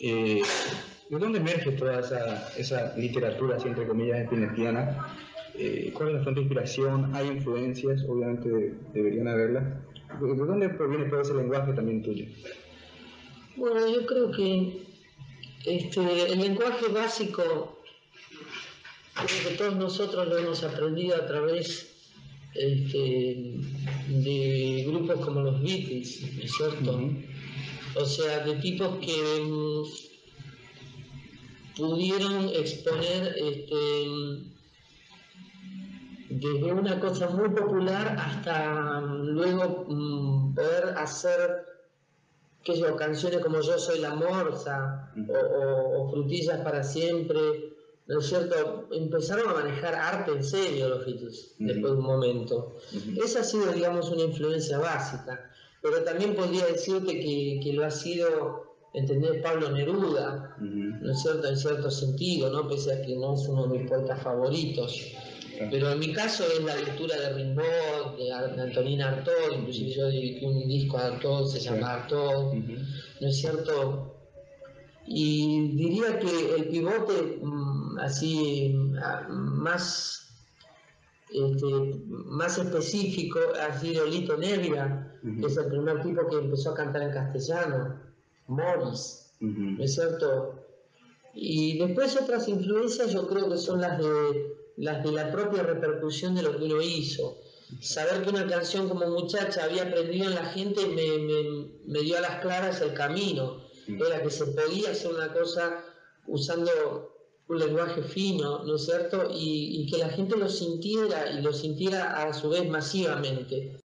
Eh, ¿De dónde emerge toda esa, esa literatura, así entre comillas, espinetiana? Eh, ¿Cuál es la fuente de inspiración? ¿Hay influencias? Obviamente deberían haberlas. ¿De dónde proviene todo ese lenguaje también tuyo? Bueno, yo creo que este, el lenguaje básico, creo que todos nosotros lo hemos aprendido a través este, de grupos como los Beatles, ¿no es cierto? O sea, de tipos que mm, pudieron exponer este, desde una cosa muy popular hasta mm, luego mm, poder hacer qué sé canciones como Yo soy la morsa o, Frutillas para siempre, ¿no es cierto? Empezaron a manejar arte en serio los Beatles después de un momento. Esa ha sido, digamos, una influencia básica, pero también podría decirte que, que lo ha sido entender Pablo Neruda, ¿no es cierto? En cierto sentido, ¿no? Pese a que no es uno de mis poetas favoritos. Pero en mi caso es la lectura de Rimbaud, de, Antonina Artaud, inclusive yo dediqué un disco a Artaud, se llama Artaud, ¿no es cierto? Y diría que el pivote mm, así más, este, más específico ha sido Lito Nevia, que es el primer tipo que empezó a cantar en castellano, Morris, ¿no es cierto? Y después otras influencias yo creo que son las de las de la propia repercusión de lo que uno hizo. Saber que una canción como muchacha había aprendido en la gente me, me, dio a las claras el camino. Era que se podía hacer una cosa usando un lenguaje fino, ¿no es cierto? Y, y que la gente lo sintiera y lo sintiera a su vez masivamente.